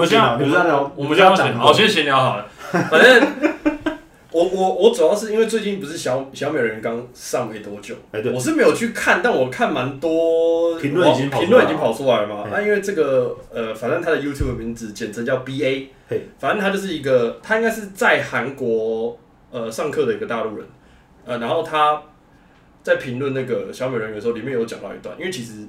们现在你们在聊，我们现在要讲闲，好，先闲聊好了。反正我我我主要是因为最近不是小小美人刚上没多久，哎对。我是没有去看，但我看蛮多评论已经跑出来了。评论已经跑出来了嘛。那因为这个呃，反正他的 YouTube 名字简称叫 BA，嘿。反正他就是一个，他应该是在韩国呃上课的一个大陆人，呃，然后他在评论那个小美人鱼的时候，里面有讲到一段，因为其实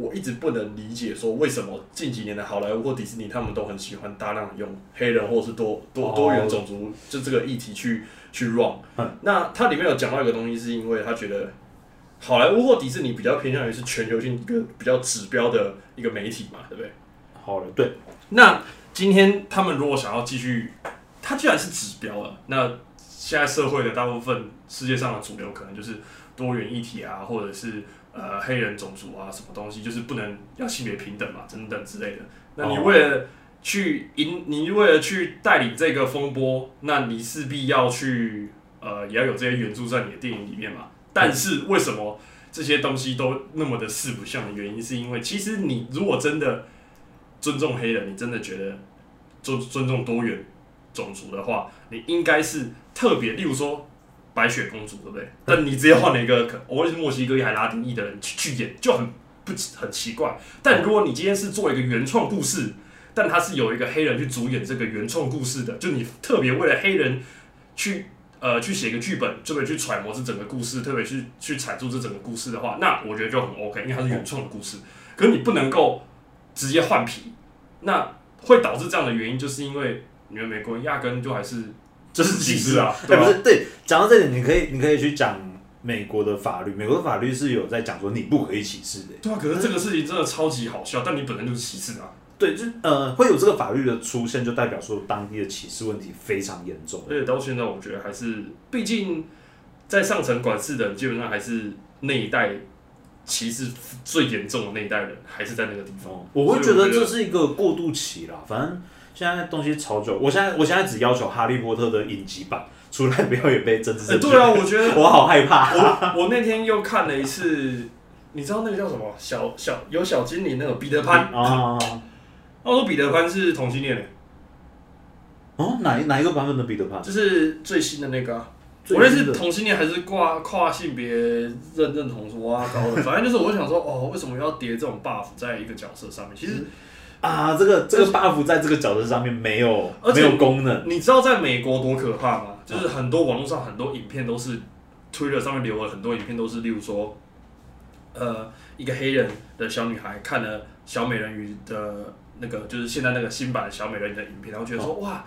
我一直不能理解说为什么近几年的好莱坞或迪士尼他们都很喜欢大量用黑人或是多多哦多元种族就这个议题去去 run 嗯。那它里面有讲到一个东西，是因为他觉得好莱坞或迪士尼比较偏向于是全球性一个比较指标的一个媒体嘛，对不对？好了，对，那今天他们如果想要继续，它既然是指标了，那现在社会的大部分世界上的主流可能就是多元议题啊，或者是呃黑人种族啊，什么东西就是不能要性别平等嘛，等等之类的。那你哦为了去引，你为了去带领这个风波，那你势必要去呃也要有这些元素在你的电影里面嘛。但是为什么这些东西都那么的四不像的原因，是因为其实你如果真的尊重黑人，你真的觉得尊尊重多元种族的话，你应该是特别，例如说白雪公主，对不对？但你直接换了一个可我是墨西哥裔还拉丁裔的人去去演，就很不很奇怪。但如果你今天是做一个原创故事，但他是有一个黑人去主演这个原创故事的，就你特别为了黑人去呃去写一个剧本，特别去揣摩这整个故事，特别去去阐述这整个故事的话，那我觉得就很 OK，因为它是原创的故事。可是你不能够直接换皮，那会导致这样的原因，就是因为你们美国压根就还是就是歧视啊？不是，对，讲到这点，你可以，你可以去讲美国的法律，美国的法律是有在讲说你不可以歧视的。对啊，可是这个事情真的超级好笑，但你本身就是歧视啊，对，就呃，会有这个法律的出现，就代表说当地的歧视问题非常严重。而且到现在我觉得还是，毕竟在上层管事的人基本上还是那一代歧视最严重的那一代人，还是在那个地方。哦，我会觉得这是一个过渡期啦。反正现在东西超久，我现在我现在只要求《哈利波特》的影集版出来，不要也被政治哎、正确。对啊，我觉得 我好害怕。我我那天又看了一次，你知道那个叫什么？小小有小精灵那个彼得潘，啊，我说彼得潘是同性恋的，哦，哪一哪一个版本的彼得潘？就是最新的那个、啊。最无论是同性恋还是跨跨性别认认同哇高的，反正就是我想说，哦，为什么要叠这种 buff 在一个角色上面？其实啊，这个这个 buff 在这个角色上面没有没有功能。你知道在美国多可怕吗？就是很多网络上很多影片都是 Twitter 上面留了很多影片，都是例如说，呃，一个黑人的小女孩看了小美人鱼的那个，就是现在那个新版的小美人鱼的影片，然后觉得说、哇，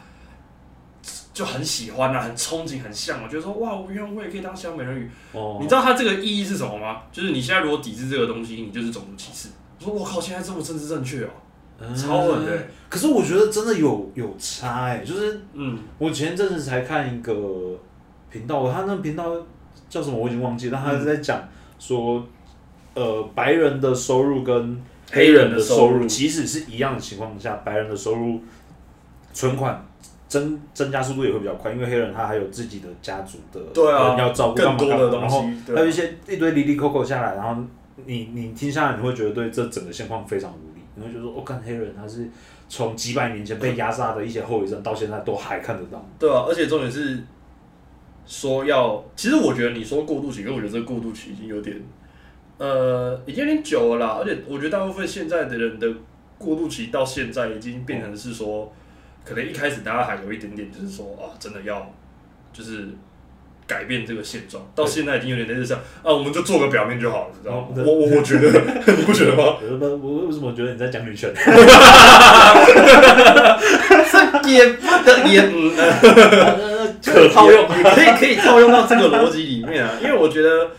就很喜欢啊，很憧憬，很像，我觉得说哇，我原来我也可以当小美人鱼。哦你知道它这个意义是什么吗？就是你现在如果抵制这个东西，你就是种族歧视。我说我靠，现在这么政治正确哦、超狠的、嗯可是我觉得真的有有差哎、就是嗯，我前阵子才看一个频道，他那个频道叫什么我已经忘记，但他是在讲说，呃，白人的收入跟黑人的收入，即使是一样的情况下，白人的收入存款增增加速度也会比较快，因为黑人他还有自己的家族的对啊要照顾更多的东西，还有一些一堆离离扣扣下来，然后你你听下来，你会觉得对这整个现况非常无力，你会觉得说，我、哦、看黑人他是从几百年前被压榨的一些后遗症，到现在都还看得到。对啊，而且重点是说要，其实我觉得你说过渡期，因为我觉得这个过渡期已经有点，呃，已经有点久了啦。而且我觉得大部分现在的人的过渡期到现在已经变成是说，可能一开始大家还有一点点就是说啊，真的要就是改变这个现状，到现在已经有点类似像啊，我们就做个表面就好了，你知道吗？我我我觉得，你不觉得吗？我我我为什么觉得你在讲女权？这也不得也嗯。呃可套用也 可以可以套用到这个逻辑里面啊，因为我觉得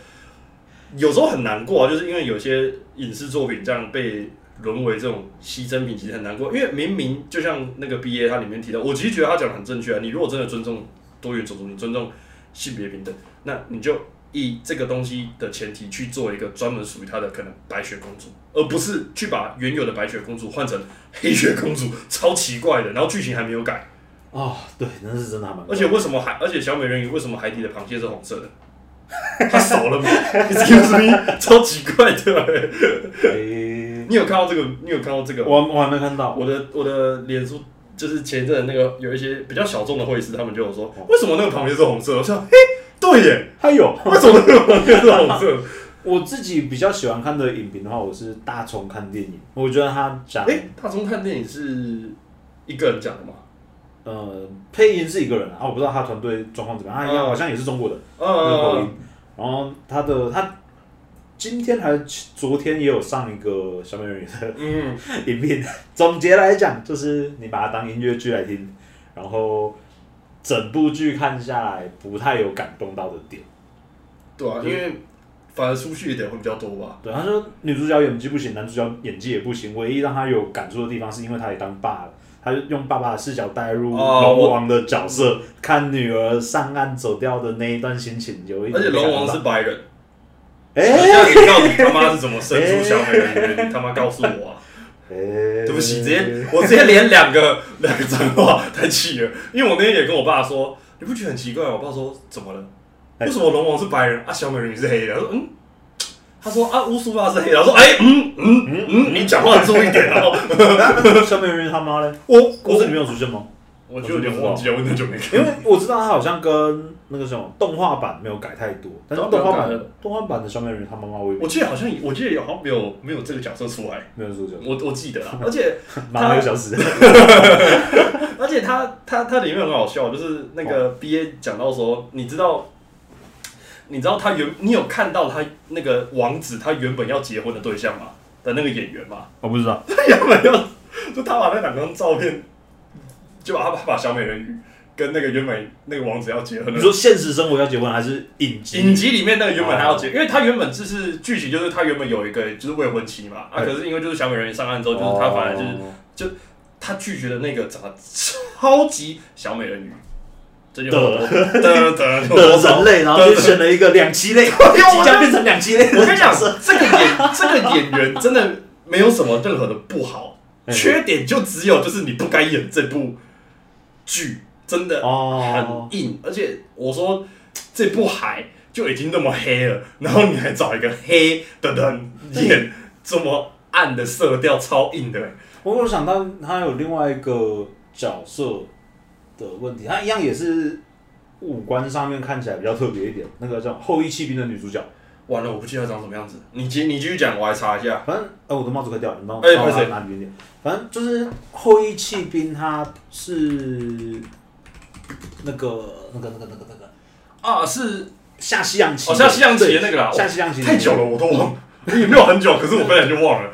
有时候很难过啊，就是因为有些影视作品这样被沦为这种牺牲品，其实很难过。因为明明就像那个 B A 它里面提到，我其实觉得他讲的很正确啊。你如果真的尊重多元种族，你尊重性别平等，那你就以这个东西的前提去做一个专门属于他的可能白雪公主，而不是去把原有的白雪公主换成黑雪公主，超奇怪的。然后剧情还没有改。哦，对，那是真的还蛮。而且为什么海？而且小美人鱼为什么海底的螃蟹是红色的？它熟了吗？Excuse me，超奇怪的、欸。你有看到这个？你有看到这个？我我还没看到。我的我的脸书就是前一阵那个有一些比较小众的会师，他们就有说，为什么那个旁边是红色？我想，嘿，对耶，还有为什么那个旁边是红色？我自己比较喜欢看的影评的话，我是大葱看电影。我觉得他讲，哎，大葱看电影是一个人讲的吗？呃，配音是一个人啊，我不知道他团队状况怎么样，他好像也是中国的嗯口音。然后他的他今天还是昨天也有上一个小美人鱼的嗯 影片。总结来讲，就是你把它当音乐剧来听，然后整部剧看下来不太有感动到的点。对啊，因为反而出去的点会比较多吧。对，他说女主角演技不行，男主角演技也不行，唯一让他有感触的地方是因为他也当爸了。他就用爸爸的视角带入龙王的角色，看女儿上岸走掉的那一段心情，有一而且龙王是白人，哎，你到底他妈是怎么生出小美人鱼？你他妈告诉我啊！对不起，直接我直接连两个 两个脏话太气了，因为我那天也跟我爸说，你不觉得很奇怪吗？我爸说怎么了？为什么龙王是白人啊，小美人鱼是黑的？他说嗯。他说啊，乌苏拉是黑的。他说哎，嗯嗯嗯，你讲话注意点哦。小美人鱼他妈嘞？我故事里面有出现吗？我就有点忘记了，我很久没看。因为我知道他好像跟那个什么动画版没有改太多，但是动画版动画版的小美人鱼他妈妈我我记得好像我记得好像没有没有这个角色出来，没有出角我我记得啊，而且马上又消失。而且他他他里面很好笑，就是那个 B A 讲到说，你知道。你知道他原你有看到他那个王子他原本要结婚的对象吗？的那个演员吗？我不知道。他 原本要就他把那两张照片，就把他把小美人鱼跟那个原本那个王子要结婚。你说现实生活要结婚还是影集？影集里面那个原本他要结，因为他原本就是剧情就是他原本有一个就是未婚妻嘛啊，可是因为就是小美人鱼上岸之后，就是他反而就是就他拒绝了那个长得超级小美人鱼。的的的人类，然后就选了一个两栖类，即将变成两栖类。我跟你讲，这个演这个演员真的没有什么任何的不好，缺点就只有就是你不该演这部剧，真的很硬。而且我说这部海就已经那么黑了，然后你还找一个黑的人演这么暗的色调，超硬的。我有想到他有另外一个角色。的问题，他一样也是五官上面看起来比较特别一点，那个叫《后羿弃兵》的女主角。完了，我不记得长什么样子。你继你继续讲，我来查一下。反正，呃，我的帽子快掉了，你帮我帮我拿远点。反正就是《后羿弃兵》，他是那个那个那个那个那个啊，是下西洋棋，哦，下西洋棋的那个啦。下西洋棋太久了，我都忘了。也没有很久，可是我本来就忘了。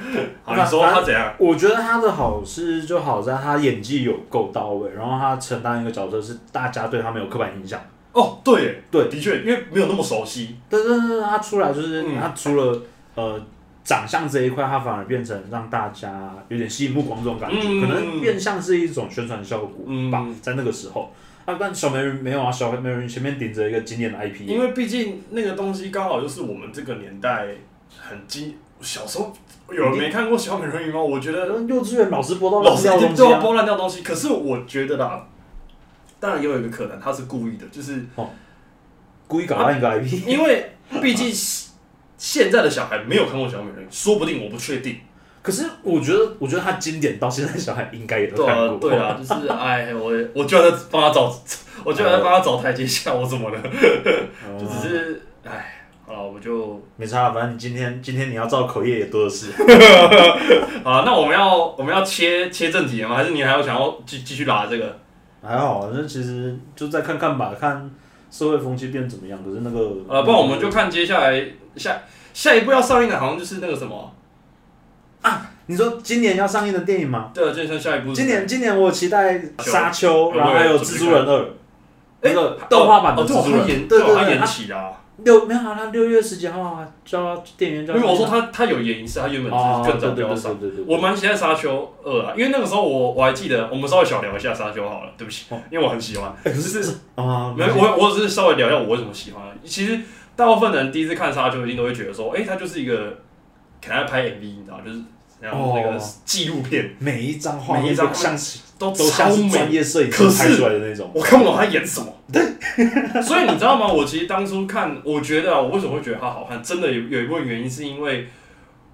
好，你说他怎样？我觉得他的好是就好在他演技有够到位，然后他承担一个角色是大家对他没有刻板印象。哦，对对，的确，因为没有那么熟悉。对对对，他出来就是他除了呃长相这一块，他反而变成让大家有点吸引目光这种感觉，可能变相是一种宣传效果吧。在那个时候，啊，但小美人没有啊，小美人前面顶着一个经典的 IP，因为毕竟那个东西刚好就是我们这个年代。很经，小时候有人没看过小美人鱼吗？我觉得幼稚园老师播到老师掉东西，播烂掉东西。可是我觉得啦，当然也有一个可能，他是故意的，就是哦，故意搞烂一个 IP。因为毕竟现在的小孩没有看过小美人鱼，说不定我不确定。可是我觉得，我觉得他经典到现在小孩应该也都看过。对啊，就是哎，我我就在帮他找，我就在帮他找台阶下，我怎么了？就只是哎。好了，我就没差了。反正你今天今天你要造口业也多的是。好，那我们要我们要切切正题了吗？还是你还要想要继继续拉这个？还好，那其实就再看看吧，看社会风气变怎么样。可是那个呃，不然我们就看接下来下下一部要上映的，好像就是那个什么啊？你说今年要上映的电影吗？对啊，就是下一部。今年今年我期待《沙丘》，然后还有《蜘蛛人二》那个动画版的蜘蛛人，对对，他延期了。六没有啊，他六月十几号啊，叫电影院叫。因为我说他他有演一次，他原本是更早就要上。我蛮期待《沙丘二》啊，因为那个时候我我还记得，我们稍微小聊一下《沙丘》好了，对不起，因为我很喜欢。可是啊，没我我只是稍微聊一下我为什么喜欢。其实大部分人第一次看《沙丘》一定都会觉得说，哎，他就是一个可能拍 MV，你知道，就是然后那个纪录片，每一张画每一张像都都像是专业摄影师拍出来的那种。我看不懂他演什么。对，所以你知道吗？我其实当初看，我觉得我为什么会觉得它好看，真的有有一部分原因是因为，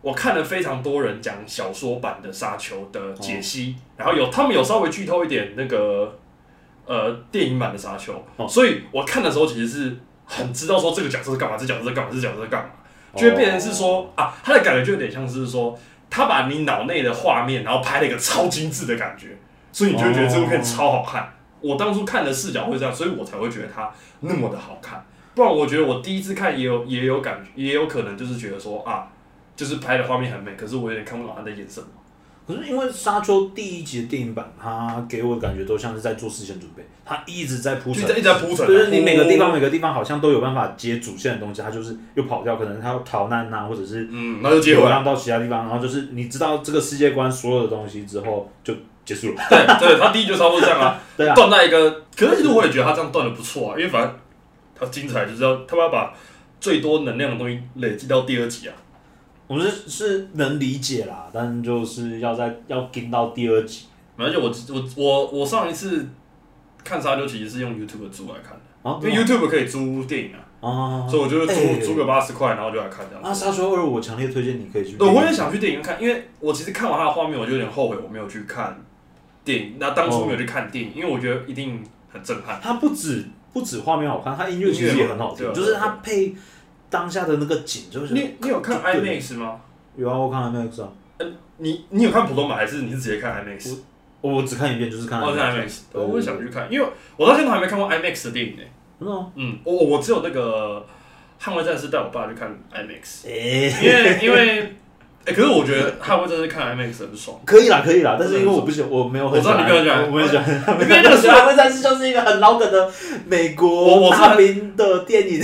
我我看了非常多人讲小说版的沙丘的解析，然后有他们有稍微剧透一点那个呃电影版的沙丘，所以我看的时候其实是很知道说这个角色是干嘛，这角色是干嘛，这角色是干嘛，就会变成是说啊，他的感觉就有点像是说他把你脑内的画面，然后拍了一个超精致的感觉，所以你就会觉得这部片超好看。我当初看的视角会这样，所以我才会觉得它那么的好看。不然我觉得我第一次看也有也有感觉，也有可能就是觉得说啊。就是拍的画面很美，可是我有点看不懂他在演什么。可是因为《沙丘》第一集的电影版，它给我的感觉都像是在做事先准备，它一直在铺陈，一直在铺陈。就是你每个地方每个地方好像都有办法接主线的东西，它就是又跑掉，可能它要逃难呐，或者是嗯，那就接回来到其他地方，然后就是你知道这个世界观所有的东西之后就结束了。对对，他第一就差不多这样啊，对啊，断在一个。可是其实我也觉得他这样断的不错啊，因为反正他精彩就是要他要把最多能量的东西累积到第二集啊。我们是是能理解啦，但就是要在要跟到第二集。而且我我我我上一次看沙丘其实是用 YouTube 租来看的，因为 YouTube 可以租电影啊，所以我就租租个八十块，然后就来看这样。啊，沙丘二我强烈推荐你可以去。对，我也想去电影院看，因为我其实看完它的画面，我就有点后悔我没有去看电影。那当初没有去看电影，因为我觉得一定很震撼。它不止不止画面好看，它音乐其实也很好听，就是它配。当下的那个景就是你，你有看 IMAX 吗？有啊，我看 IMAX 啊。嗯，你你有看普通版还是你是直接看 IMAX？我我只看一遍，就是看 IMAX。我也想去看，因为我到现在还没看过 IMAX 的电影呢。真的？嗯，我我只有那个捍卫战士带我爸去看 IMAX，因为因为。哎，可是我觉得捍卫战士看 IMAX 很爽。可以啦，可以啦，但是因为我不喜欢，我没有很喜欢。我知道你不喜欢，我没有喜欢。因为那个捍卫战士就是一个很老梗的美国大名的电影。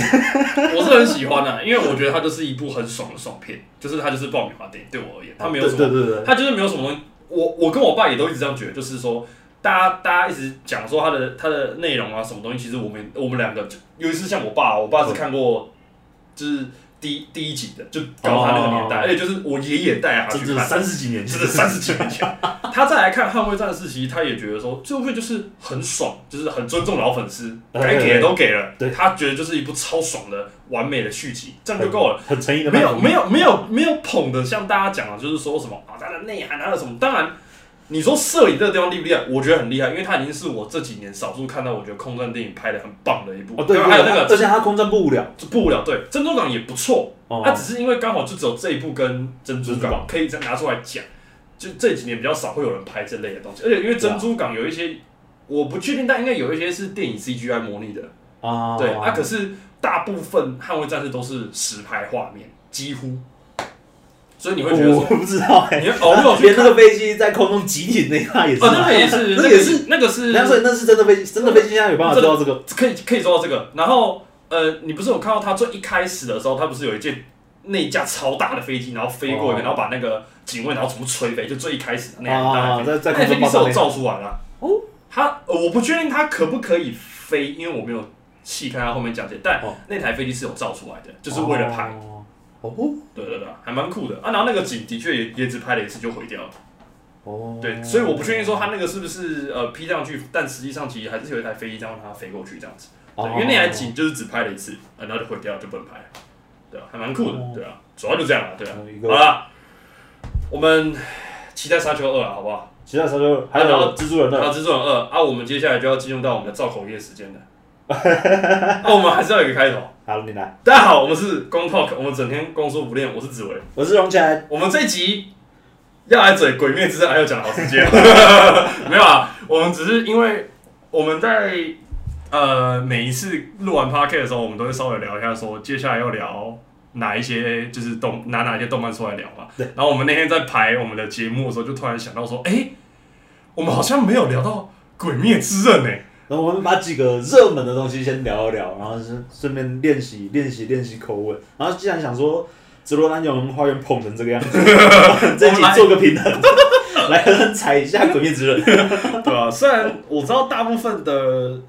我是很喜欢的，因为我觉得它就是一部很爽的爽片，就是它就是爆米花电影。对我而言，它没有什么，对对对，它就是没有什么东西。我我跟我爸也都一直这样觉得，就是说，大家大家一直讲说它的它的内容啊，什么东西，其实我们我们两个，尤其是像我爸，我爸是看过，就是。第第一集的，就搞他那个年代，而且就是我爷爷带他去看，三十几年前，是三十几年前，他再来看《捍卫战士》，其实他也觉得说这部片就是很爽，就是很尊重老粉丝，该给的都给了，对。他觉得就是一部超爽的完美的续集，这样就够了，很诚意的，没有没有没有没有捧的，像大家讲的，就是说什么啊，它的内涵，它的什么，当然。你说摄影这个地方厉不厉害？我觉得很厉害，因为它已经是我这几年少数看到我觉得空战电影拍的很棒的一部。哦，对，还有那个，而且它空战不无聊，不无聊。对，珍珠港也不错，它只是因为刚好就只有这一部跟珍珠港可以再拿出来讲，就这几年比较少会有人拍这类的东西。而且因为珍珠港有一些，我不确定，但应该有一些是电影 CGI 模拟的啊。对啊，可是大部分捍卫战士都是实拍画面，几乎。所以你会觉得我不知道哎，你哦，连那个飞机在空中集体那一块也是，那个也是，那也是，那个是，那所以那是真的飞机，真的飞机现在有办法做到这个，可以可以做到这个。然后呃，你不是有看到他最一开始的时候，他不是有一架那架超大的飞机，然后飞过一个，然后把那个警卫然后全部吹飞，就最一开始那样大的飞机，那飞机是有造出来了。哦，他我不确定他可不可以飞，因为我没有细看他后面讲解，但那台飞机是有造出来的，就是为了拍。哦，对对对，还蛮酷的啊！然后那个景的确也也只拍了一次就毁掉了。哦，对，所以我不确定说他那个是不是呃 P 上去，但实际上其实还是有一台飞机在让它飞过去这样子。对，因为那台景就是只拍了一次，然后就毁掉，就不能拍了。对啊，还蛮酷的，对啊，主要就这样了，对啊。好了，我们期待沙丘二了，好不好？期待沙丘二，还有蜘蛛人二，还有蜘蛛人二啊！我们接下来就要进入到我们的造口业时间了。那 我们还是要有一个开头。好，你来。大家好，我们是公 talk，我们整天光说不练。我是紫薇，我是荣钱。我们这一集要来嘴《鬼灭之刃》，还要讲好时间。没有啊，我们只是因为我们在呃每一次录完 park 的时候，我们都会稍微聊一下，说接下来要聊哪一些，就是动拿哪一些动漫出来聊嘛。对。然后我们那天在排我们的节目的时候，就突然想到说，哎，我们好像没有聊到《鬼灭之刃》呢。然后我们把几个热门的东西先聊一聊，然后顺顺便练习练习练习口吻。然后既然想说紫罗兰永恒花园捧成这个样子，这集做个平衡，来踩一下《鬼灭之刃》，对吧？虽然我知道大部分的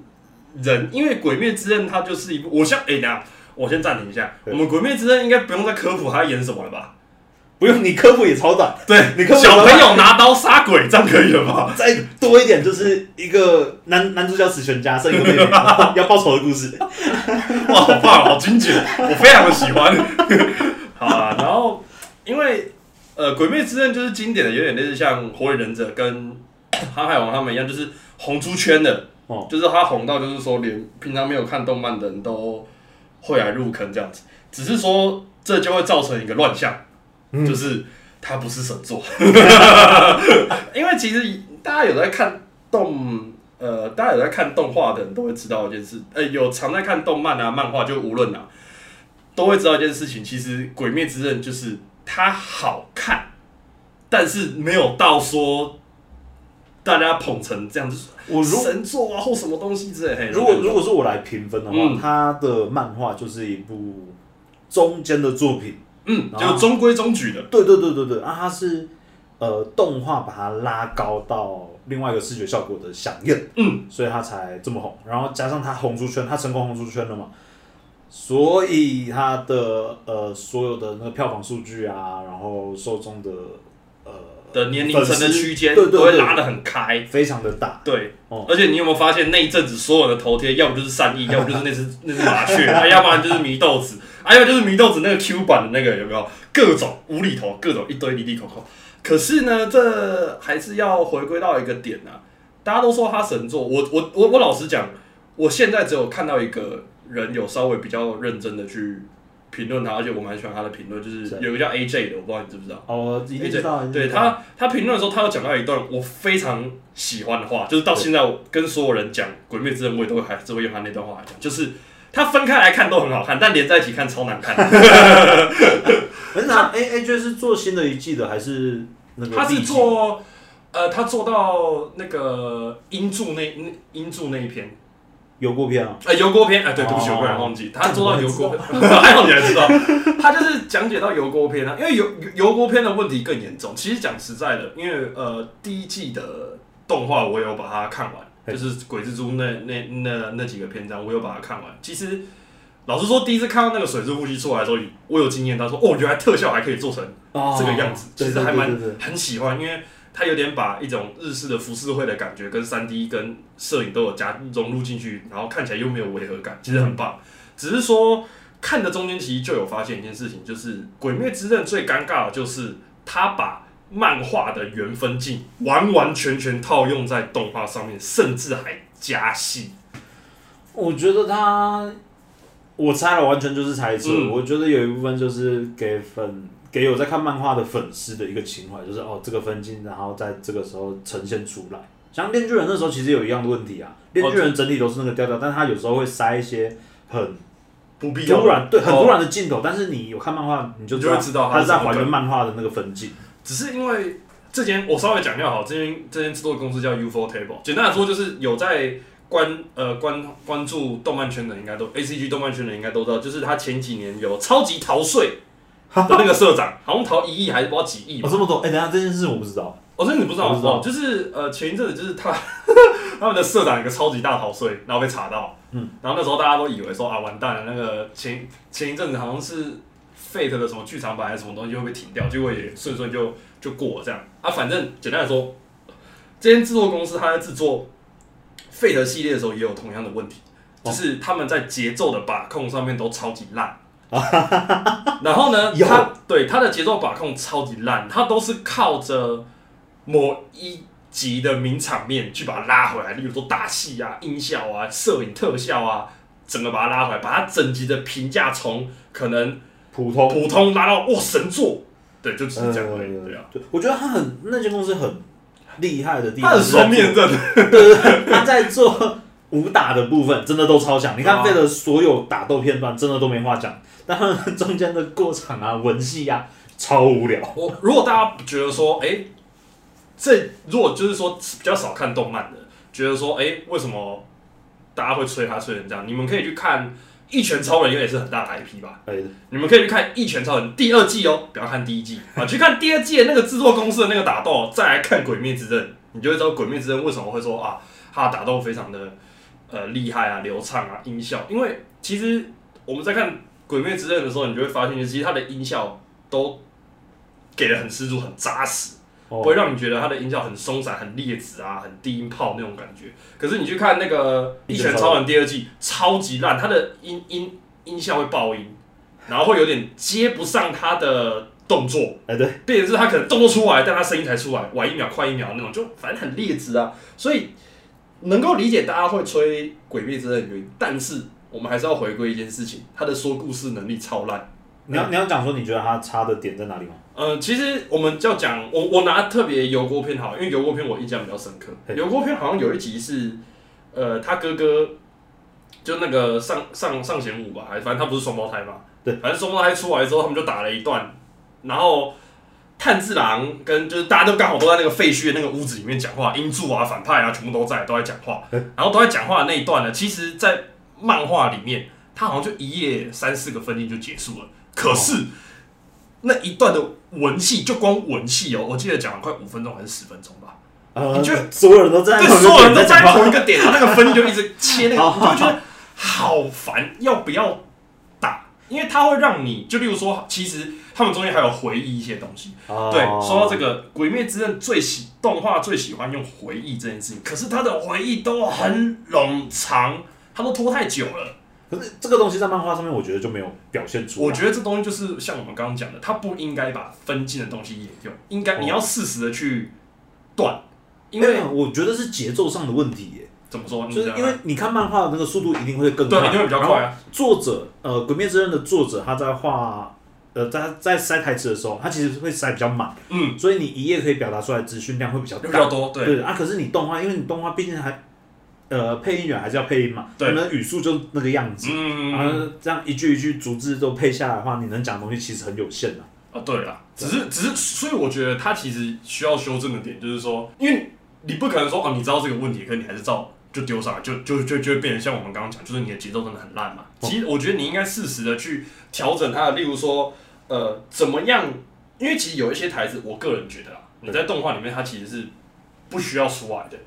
人，因为《鬼灭之刃》它就是一部，我像哎，等下我先暂停一下，我们《鬼灭之刃》应该不用再科普它演什么了吧？不用，你科普也超短。对，你科普小朋友拿刀杀鬼，这样可以了吧？再多一点，就是一个男男主角死全家，剩一个妹妹 要报仇的故事。哇，好棒，好精简，我非常的喜欢。好啊，然后因为呃，《鬼灭之刃》就是经典的，有点类似像《火影忍者》跟《航海王》他们一样，就是红出圈的。哦，就是他红到，就是说连平常没有看动漫的人都会来入坑这样子。只是说这就会造成一个乱象，就是它不是神作。因为其实大家有在看动，呃，大家有在看动画的人都会知道一件事，呃，有常在看动漫啊、漫画，就无论啊，都会知道一件事情。其实《鬼灭之刃》就是它好看，但是没有到说。大家捧成这样子，我神作啊或什么东西之类。如果如果说我来评分的话，他的漫画就是一部中间的作品，嗯，就中规中矩的。对对对对对，啊，它是呃动画把它拉高到另外一个视觉效果的响应，嗯，所以它才这么红。然后加上它红出圈，它成功红出圈了嘛，所以它的呃所有的那个票房数据啊，然后受众的呃。的年龄层的区间都会拉得很开，非常的大。对，哦而且你有没有发现那一阵子所有的头贴，要不就是善意，要不就是那只那只麻雀，啊，要不然就是祢豆子，还有就是祢豆子那个 Q 版的那个有没有？各种无厘头，各种一堆离离口口。可是呢，这还是要回归到一个点啊，大家都说他神作，我我我我老实讲，我现在只有看到一个人有稍微比较认真的去。评论他，而且我蛮喜欢他的评论，就是有个叫 AJ 的，我不知道你知不知道。哦，AJ，对他，他评论的时候，他有讲到一段我非常喜欢的话，就是到现在我跟所有人讲《鬼灭之刃》，我也都会还是会用他那段话来讲，就是他分开来看都很好看，但连在一起看超难看。可是他 A AJ 是做新的一季的，还是那个？他是做，呃，他做到那个英柱那那英柱那一篇。油锅篇啊，哎，油锅篇，哎，对，对不起，我不然忘记，他做到油锅，还好你还知道，他就是讲解到油锅篇啊，因为油油锅篇的问题更严重。其实讲实在的，因为呃，第一季的动画我有把它看完，就是鬼蜘蛛那那那那几个篇章，我有把它看完。其实老实说，第一次看到那个水之呼吸出来的时候，我有经验，他说，哦，原来特效还可以做成这个样子，其实还蛮很喜欢，因为。他有点把一种日式的浮世绘的感觉跟三 D 跟摄影都有加融入进去，然后看起来又没有违和感，其实很棒。只是说看的中间其实就有发现一件事情，就是《鬼灭之刃》最尴尬的就是他把漫画的原分镜完完全全套用在动画上面，甚至还加戏。我觉得他，我猜了，完全就是猜测。我觉得有一部分就是给粉。给有在看漫画的粉丝的一个情怀，就是哦，这个分镜，然后在这个时候呈现出来。像《炼巨人》那时候其实有一样的问题啊，《炼巨人》整体都是那个调调，但是他有时候会塞一些很不必要、突然对很突然的镜头。但是你有看漫画，你就会知道他是在还原漫画的那个分镜。只是因为这间我稍微讲一下好，这间这间制作公司叫 UFO Table，简单来说就是有在关呃关关注动漫圈的，应该都 A C G 动漫圈的应该都知道，就是他前几年有超级逃税。的那个社长好像逃一亿还是不知道几亿，哦这么多，哎，等下这件事我不知道，哦，这你不知道，不知道，就是呃前一阵子就是他 他们的社长一个超级大逃税，然后被查到，嗯，然后那时候大家都以为说啊完蛋了，那个前前一阵子好像是 Fate 的什么剧场版还是什么东西会被停掉，结果也顺顺就就过了这样，啊，反正简单来说，这间制作公司他在制作 Fate 系列的时候也有同样的问题，就是他们在节奏的把控上面都超级烂。然后呢？他对他的节奏把控超级烂，他都是靠着某一集的名场面去把它拉回来，例如说打戏啊、音效啊、摄影特效啊，整个把它拉回来，把它整集的评价从可能普通普通拉到哇神作，对，就只是这样而已对啊。对，我觉得他很那间公司很厉害的地方，他很双面刃，对对对，他在做武打的部分真的都超强。你看费的所有打斗片段，真的都没话讲。但中间的过场啊、文戏啊，超无聊。我如果大家觉得说，哎，这如果就是说比较少看动漫的，觉得说，哎，为什么大家会吹他吹成这样？你们可以去看《一拳超人》，应该也是很大的 IP 吧。你们可以去看《一拳超人》第二季哦，不要看第一季 啊，去看第二季的那个制作公司的那个打斗，再来看《鬼灭之刃》，你就会知道《鬼灭之刃》为什么会说啊，他打斗非常的呃厉害啊、流畅啊、音效。因为其实我们在看。鬼灭之刃的时候，你就会发现，其实它的音效都给的很十足、很扎实，不会让你觉得它的音效很松散、很劣质啊、很低音炮那种感觉。可是你去看那个《一拳超人》第二季，超级烂，它的音音音效会爆音，然后会有点接不上它的动作，哎对，变成是他可能动作出来，但他声音才出来，晚一秒快一秒那种，就反正很劣质啊。所以能够理解大家会吹《鬼灭之刃》的原因，但是我们还是要回归一件事情，他的说故事能力超烂。你要你要讲说你觉得他差的点在哪里吗？呃，其实我们就要讲，我我拿特别油锅片好，因为油锅片我印象比较深刻。油锅片好像有一集是，呃，他哥哥就那个上上上弦武吧，还反正他不是双胞胎嘛，对，反正双胞胎出来之后，他们就打了一段，然后炭治郎跟就是大家都刚好都在那个废墟的那个屋子里面讲话，英柱啊反派啊全部都在都在讲话，然后都在讲话的那一段呢，其实在漫画里面，他好像就一页三四个分镜就结束了。可是那一段的文戏，就光文戏哦，我记得讲了快五分钟还是十分钟吧。你觉得所有人都在对，所有人都在同一个点，然后那个分就一直切那个，我就觉得好烦。要不要打？因为它会让你就例如说，其实他们中间还有回忆一些东西。对，说到这个《鬼灭之刃》，最喜动画最喜欢用回忆这件事情，可是他的回忆都很冗长，他都拖太久了。可是这个东西在漫画上面，我觉得就没有表现出。我觉得这东西就是像我们刚刚讲的，它不应该把分镜的东西也用，应该你要适时的去断。因为我觉得是节奏上的问题耶。怎么说？就是因为你看漫画的那个速度一定会更快，一定会比较快啊。作者呃，《鬼灭之刃》的作者他在画呃在在塞台词的时候，他其实会塞比较满，嗯，所以你一页可以表达出来资讯量会比较比较多，对对啊。可是你动画，因为你动画毕竟还。呃，配音员还是要配音嘛，对，那语速就那个样子，嗯然后这样一句一句逐字都配下来的话，你能讲的东西其实很有限的。啊，对啦，只是只是，所以我觉得他其实需要修正的点就是说，因为你不可能说哦，你知道这个问题，可你还是照就丢上来，就就就就会变成像我们刚刚讲，就是你的节奏真的很烂嘛。其实我觉得你应该适时的去调整它，例如说，呃，怎么样？因为其实有一些台词，我个人觉得啊，你在动画里面它其实是不需要出来的。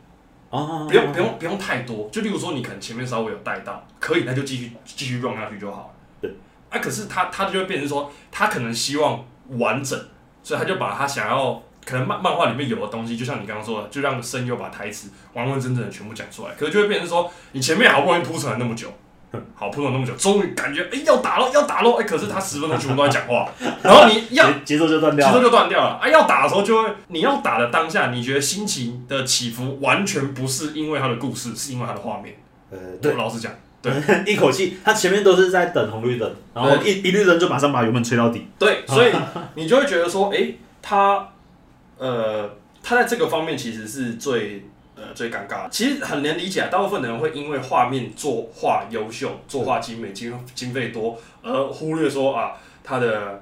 哦，不用不用不用太多，就例如说你可能前面稍微有带到，可以那就继续继续 run 下去就好了。对，啊，可是他他就会变成说，他可能希望完整，所以他就把他想要可能漫漫画里面有的东西，就像你刚刚说的，就让声优把台词完完整整的全部讲出来，可是就会变成说，你前面好不容易铺陈了那么久。好，铺了那么久，终于感觉哎要打了，要打了，哎，可是他十分钟全部都在讲话，然后你 要节奏就断掉，节奏就断掉了。哎，要打的时候就会，你要打的当下，你觉得心情的起伏完全不是因为他的故事，是因为他的画面。呃，对，老实讲，对，一口气，他前面都是在等红绿灯，然后一一绿灯就马上把油门吹到底。对，所以你就会觉得说，哎，他呃，他在这个方面其实是最。呃，最尴尬，其实很能理解，大部分的人会因为画面作画优秀、作画精美、经经费多，而忽略说啊，他的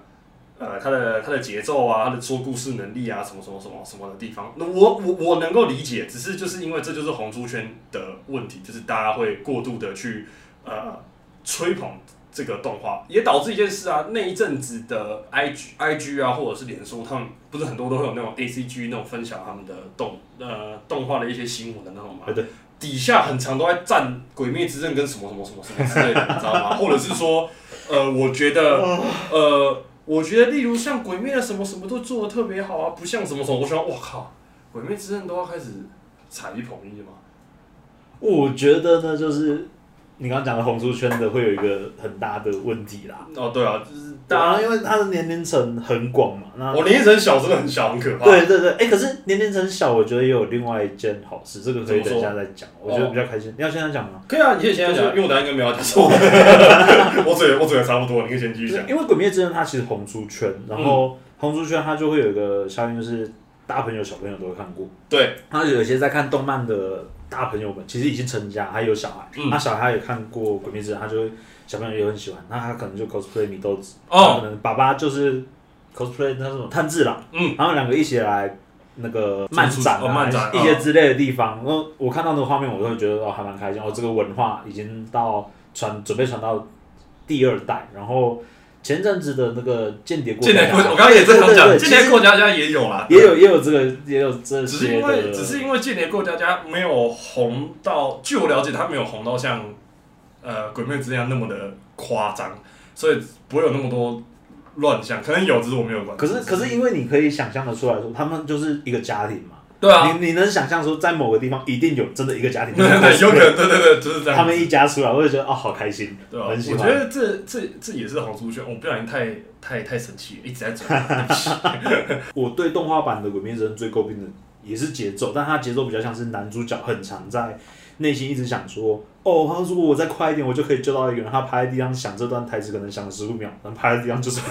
呃，他的他的节奏啊，他的说故事能力啊，什么什么什么什么的地方，那我我我能够理解，只是就是因为这就是红书圈的问题，就是大家会过度的去呃吹捧。这个动画也导致一件事啊，那一阵子的 I G I G 啊，或者是脸书，他们不是很多都会有那种 A C G 那种分享他们的动呃动画的一些新闻的那种嘛？对。底下很长都在赞《鬼灭之刃》跟什么什么什么什么之类的，你知道吗？或者是说，呃，我觉得，呃，我觉得例如像《鬼灭》的什么什么都做的特别好啊，不像什么什么，我想，我靠，《鬼灭之刃》都要开始踩一捧一的吗？我觉得呢，就是。你刚刚讲的红书圈的会有一个很大的问题啦。哦，对啊，就是当然，因为它的年龄层很广嘛。那我年龄层小，真的很小，很可怕。对对对，哎，可是年龄层小，我觉得也有另外一件好事，这个可以等一下再讲。我觉得比较开心。你要现在讲吗？可以啊，你可以现在讲，因为我等下应该没有讲错。我嘴我嘴也差不多，你可以先继续讲。因为《鬼灭之刃》它其实红书圈，然后红书圈它就会有一个效应，就是大朋友小朋友都会看过。对，它有些在看动漫的。大朋友们其实已经成家，还有小孩。那小孩也看过《鬼灭之刃》，他就会小朋友也很喜欢。那他可能就 cosplay 米豆子，哦可能爸爸就是 cosplay 那种炭治郎。嗯，然后两个一起来那个漫展啊，一些之类的地方。然后我看到那个画面，我都会觉得哦，还蛮开心。哦，这个文化已经到传，准备传到第二代。然后。前阵子的那个间谍过家家，我刚刚也正常讲，间谍过家家也有啦，也有也有这个也有这些。只是因为只是因为间谍过家家没有红到，据我了解，他没有红到像呃鬼灭之刃那么的夸张，所以不会有那么多乱象。可能有，只是我没有关。可是可是因为你可以想象的出来说，他们就是一个家庭嘛，对啊，你你能想象说，在某个地方一定有真的一个家庭，对 对对，有可能，对对对，就是这样。他们一家出来，我就觉得哦，好开心，对吧？很喜欢。我觉得这这这也是红猪圈，我不小心太太太生气，一直在转。我对动画版的《鬼灭之刃》最诟病的也是节奏，但他节奏比较像是男主角很常在内心一直想说，哦，他如果我再快一点，我就可以救到一个人。他趴在地上想这段台词，可能想了十五秒，然后趴在地上就是。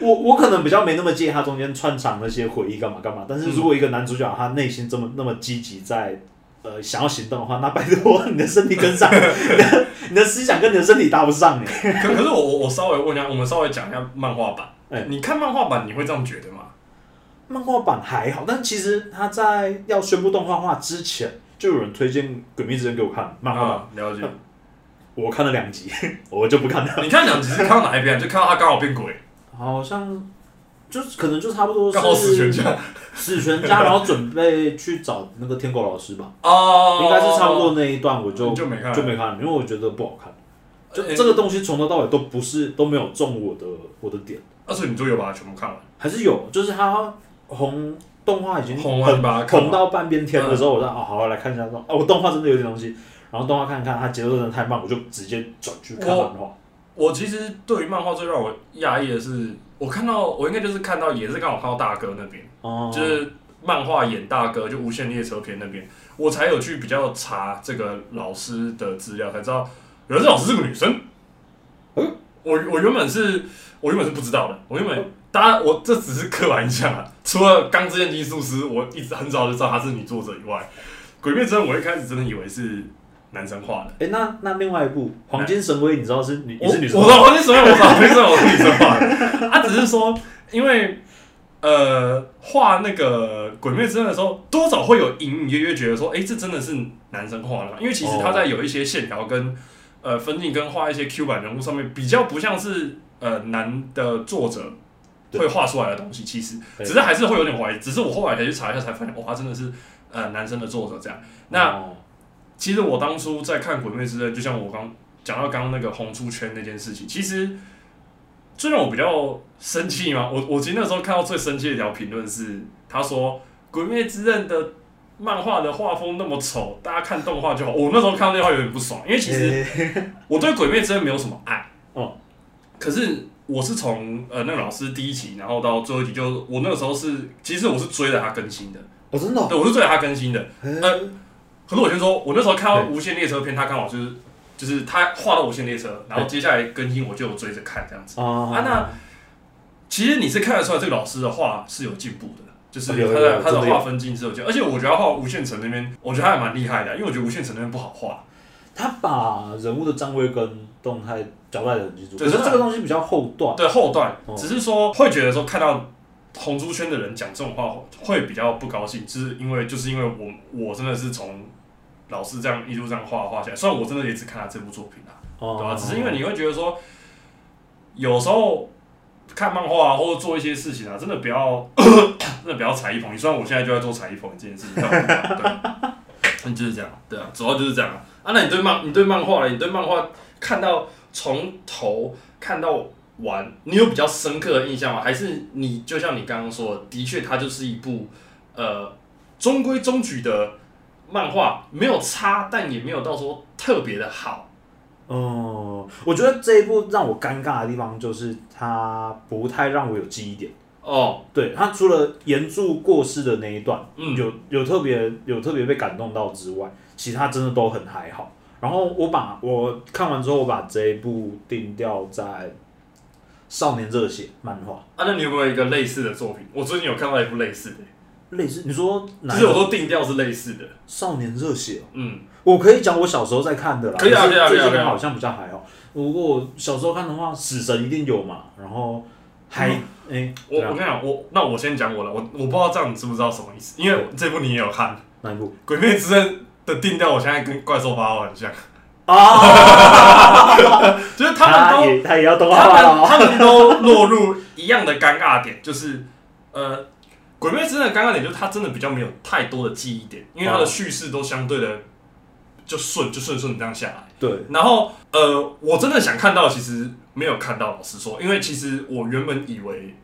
我我可能比较没那么介意他中间串场那些回忆干嘛干嘛，但是如果一个男主角他内心这么那么积极在呃想要行动的话，那拜托你的身体跟上，你 的你的思想跟你的身体搭不上哎。可可是我我我稍微问一下，我们稍微讲一下漫画版。哎，你看漫画版你会这样觉得吗？漫画版还好，但其实他在要宣布动画化之前，就有人推荐《鬼灭之刃》给我看漫画版。了解。我看了两集，我就不看了。你看两集是看到哪一边？就看到他刚好变鬼。好像就是可能就差不多是死全家，死全家，然后准备去找那个天狗老师吧。哦，应该是差不多那一段，我就就没看，就没看，因为我觉得不好看。就这个东西从头到尾都不是都没有中我的我的点。而且你就有把它全部看完？还是有？就是它红动画已经红红到半边天的时候，我说哦，好来看一下说哦，我动画真的有点东西。然后动画看看，它节奏真的太慢，我就直接转去看漫画。我其实对于漫画最让我压抑的是，我看到我应该就是看到也是刚好看到大哥那边，就是漫画演大哥就无限列车篇那边，我才有去比较查这个老师的资料，才知道原来这老师是个女生。嗯，我我原本是我原本是不知道的，我原本大家我这只是刻板印象啊，除了《钢之炼金术师》，我一直很早就知道她是女作者以外，《鬼灭之刃》我一开始真的以为是。男生画的，哎，那那另外一部《黄金神威》，你知道是女，是女生？我知道《黄金神威》，我知道《黄金神威》我是女生画的。他只是说，因为呃，画那个《鬼灭之刃》的时候，多少会有隐隐约约觉得说，哎，这真的是男生画的嘛。因为其实他在有一些线条跟呃分镜跟画一些 Q 版人物上面，比较不像是呃男的作者会画出来的东西。其实只是还是会有点怀疑。只是我后来才去查一下，才发现，哇，他真的是呃男生的作者这样。那其实我当初在看《鬼灭之刃》，就像我刚讲到刚刚那个红出圈那件事情，其实最让我比较生气嘛，我我其实那时候看到最生气的一条评论是，他说《鬼灭之刃》的漫画的画风那么丑，大家看动画就好。我那时候看到那话有点不爽，因为其实 我对《鬼灭之刃》没有什么爱哦。可是我是从呃那个老师第一集，然后到最后一集，就我那个时候是其实我是追着他更新的。哦，真的？对，我是追着他更新的。呃。可是我先说，我那时候看到《无限列车片》，他刚好就是就是他画到《无限列车》，然后接下来更新我就追着看这样子。啊。那其实你是看得出来，这个老师的画是有进步的，就是他的他的画分镜是有进，而且我觉得画无限城那边，我觉得他还蛮厉害的，因为我觉得无限城那边不好画。他把人物的站位跟动态交代的很清楚，可是这个东西比较后段，对后段，只是说会觉得说看到红珠圈的人讲这种话会比较不高兴，就是因为就是因为我我真的是从。老师这样一路这样画画下来，虽然我真的也只看了这部作品啊，对吧？只是因为你会觉得说，有时候看漫画啊或者做一些事情啊，真的不要，真的不要踩一捧一。虽然我现在就在做踩一捧这件事情，对，就是这样，对啊，主要就是这样啊。那你对漫，你对漫画，你对漫画看到从头看到完，你有比较深刻的印象吗？还是你就像你刚刚说，的确它就是一部呃中规中矩的。漫画没有差，但也没有到说特别的好。哦，我觉得这一部让我尴尬的地方就是它不太让我有记忆点。哦，对，它除了原著过世的那一段，嗯，有有特别有特别被感动到之外，其他真的都很还好。然后我把我看完之后，我把这一部定掉在少年热血漫画。啊，那你有没有一个类似的作品？我最近有看到一部类似的。类似，你说，其实我都定调是类似的。少年热血，嗯，我可以讲我小时候在看的啦。可以啊，可以啊，最近好像比较还好。如果我小时候看的话，死神一定有嘛。然后还，哎，我我跟你讲，我那我先讲我的，我我不知道这样你知不知道什么意思？因为这部你也有看，哪一部？《鬼灭之刃》的定调，我现在跟怪兽八号很像。啊，就是他们都，他也要动画他们他们都落入一样的尴尬点，就是呃。鬼灭之刃的尴尬点就是它真的比较没有太多的记忆点，因为它的叙事都相对的就顺就顺顺这样下来。对，然后呃，我真的想看到，其实没有看到。老实说，因为其实我原本以为，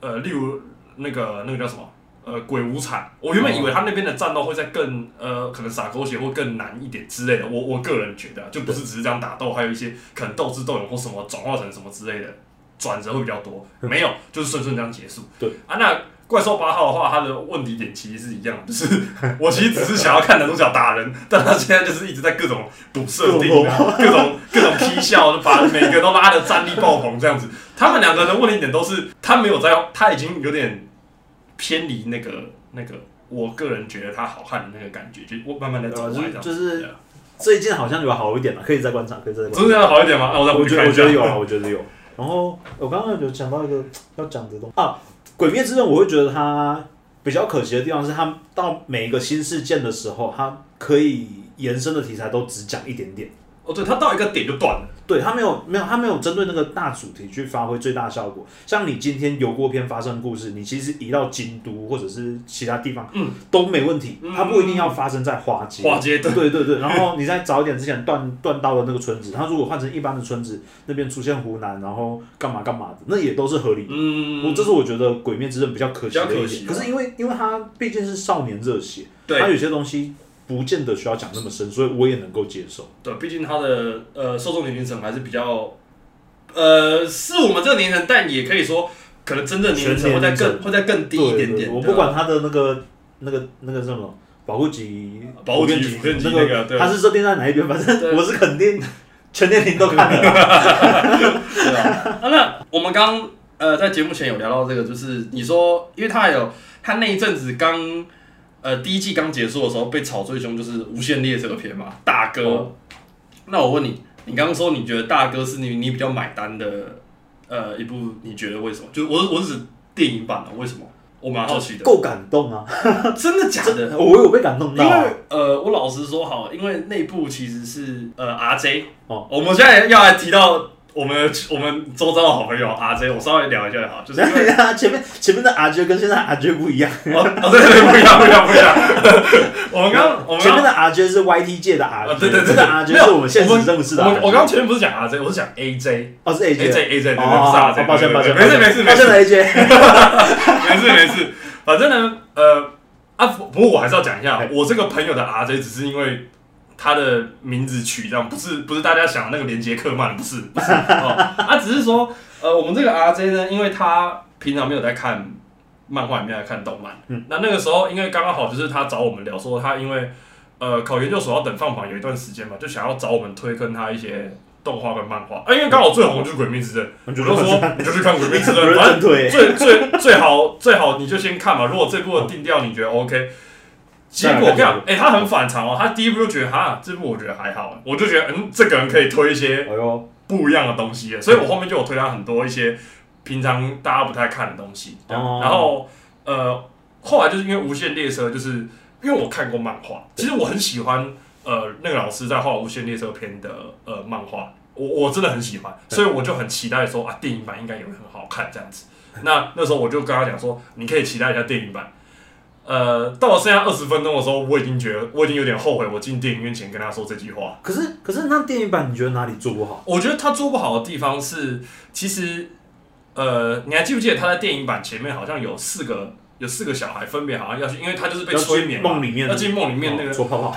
呃，例如那个那个叫什么？呃，鬼舞惨。我原本以为他那边的战斗会在更呃，可能撒狗血或更难一点之类的。我我个人觉得，就不是只是这样打斗，还有一些可能斗智斗勇或什么转化成什么之类的转折会比较多。没有，就是顺顺这样结束。对啊，那怪兽八号的话，他的问题点其实是一样，就是 我其实只是想要看男主角打人，但他现在就是一直在各种赌设定啊，各种各种踢笑，就把每个都拉的战力爆棚这样子。他们两个人的问题点都是他没有在，他已经有点。偏离那个那个，我个人觉得他好看的那个感觉，就我慢慢的走出来，就是这一件好像有好一点了，可以再观察，可以再观察。真的好一点吗？我再我觉得我觉得有啊，我觉得有。然后我刚刚有讲到一个要讲的东西啊，《鬼灭之刃》，我会觉得它比较可惜的地方是，它到每一个新事件的时候，它可以延伸的题材都只讲一点点。哦，对，它到一个点就断了。对他没有没有他没有针对那个大主题去发挥最大效果。像你今天油锅篇发生故事，你其实移到京都或者是其他地方，嗯，都没问题。它不一定要发生在花街。花街对对对。然后你在早一点之前断断到了那个村子，它如果换成一般的村子，那边出现湖南，然后干嘛干嘛的，那也都是合理。嗯。我这是我觉得《鬼灭之刃》比较可惜的一点。可是因为因为它毕竟是少年热血，它有些东西。不见得需要讲那么深，所以我也能够接受。对，毕竟他的呃受众年龄层还是比较，呃，是我们这个年龄层，但也可以说，可能真正年龄层会在更会在更低一点点。我不管他的那个那个那个什么保护级保护级那个，他是设定在哪一边？反正我是肯定全年龄都看的。对啊，那我们刚呃在节目前有聊到这个，就是你说，因为他有他那一阵子刚。呃，第一季刚结束的时候被炒最凶，就是《无限列车篇》嘛，大哥。那我问你，你刚刚说你觉得大哥是你你比较买单的呃一部，你觉得为什么？就我我是指电影版的，为什么？我蛮好奇的。够感动啊！真的假的？我有被感动到。因为呃，我老实说好，因为那部其实是呃 RJ 哦，我们现在要来提到。我们我们周遭的好朋友 RJ，我稍微聊一下就好，就是前面前面的 RJ 跟现在 RJ 不一样，哦哦对对不一样不一样不一样。我们刚我们前面的 RJ 是 YT 界的 RJ，对对对。这个 RJ 是我们现实认识的。我我刚刚前面不是讲 RJ，我是讲 AJ，哦是 AJ AJ AJ，对对不是 RJ，抱歉抱歉，没事没事没事，AJ，没事没事，反正呢呃啊不不过我还是要讲一下，我这个朋友的 RJ 只是因为。他的名字取这样不是不是大家想的那个连杰克曼不是 不是哦，他只是说呃我们这个 RJ 呢，因为他平常没有在看漫画，也没有在看动漫，嗯，那那个时候因为刚刚好就是他找我们聊说他因为呃考研究所要等放榜有一段时间嘛，就想要找我们推坑他一些动画跟漫画，啊因为刚好最红就是鬼灭之刃，我就说你就去看鬼灭之刃，反正最最 最好最好你就先看嘛，如果这部定调你觉得 OK。结果这样，哎，他很反常哦。他第一部就觉得，哈，这部我觉得还好，我就觉得，嗯，这个人可以推一些不一样的东西。所以我后面就有推他很多一些平常大家不太看的东西。哦然后，呃，后来就是因为《无限列车》，就是因为我看过漫画，其实我很喜欢，呃，那个老师在画《无限列车篇》的呃漫画，我我真的很喜欢，所以我就很期待说啊，电影版应该也会很好看这样子。那那时候我就跟他讲说，你可以期待一下电影版。呃，到了剩下二十分钟的时候，我已经觉得我已经有点后悔，我进电影院前跟他说这句话。可是，可是那电影版你觉得哪里做不好？我觉得他做不好的地方是，其实，呃，你还记不记得他在电影版前面好像有四个有四个小孩，分别好像要去，因为他就是被催眠梦里面要进梦里面那个做泡泡。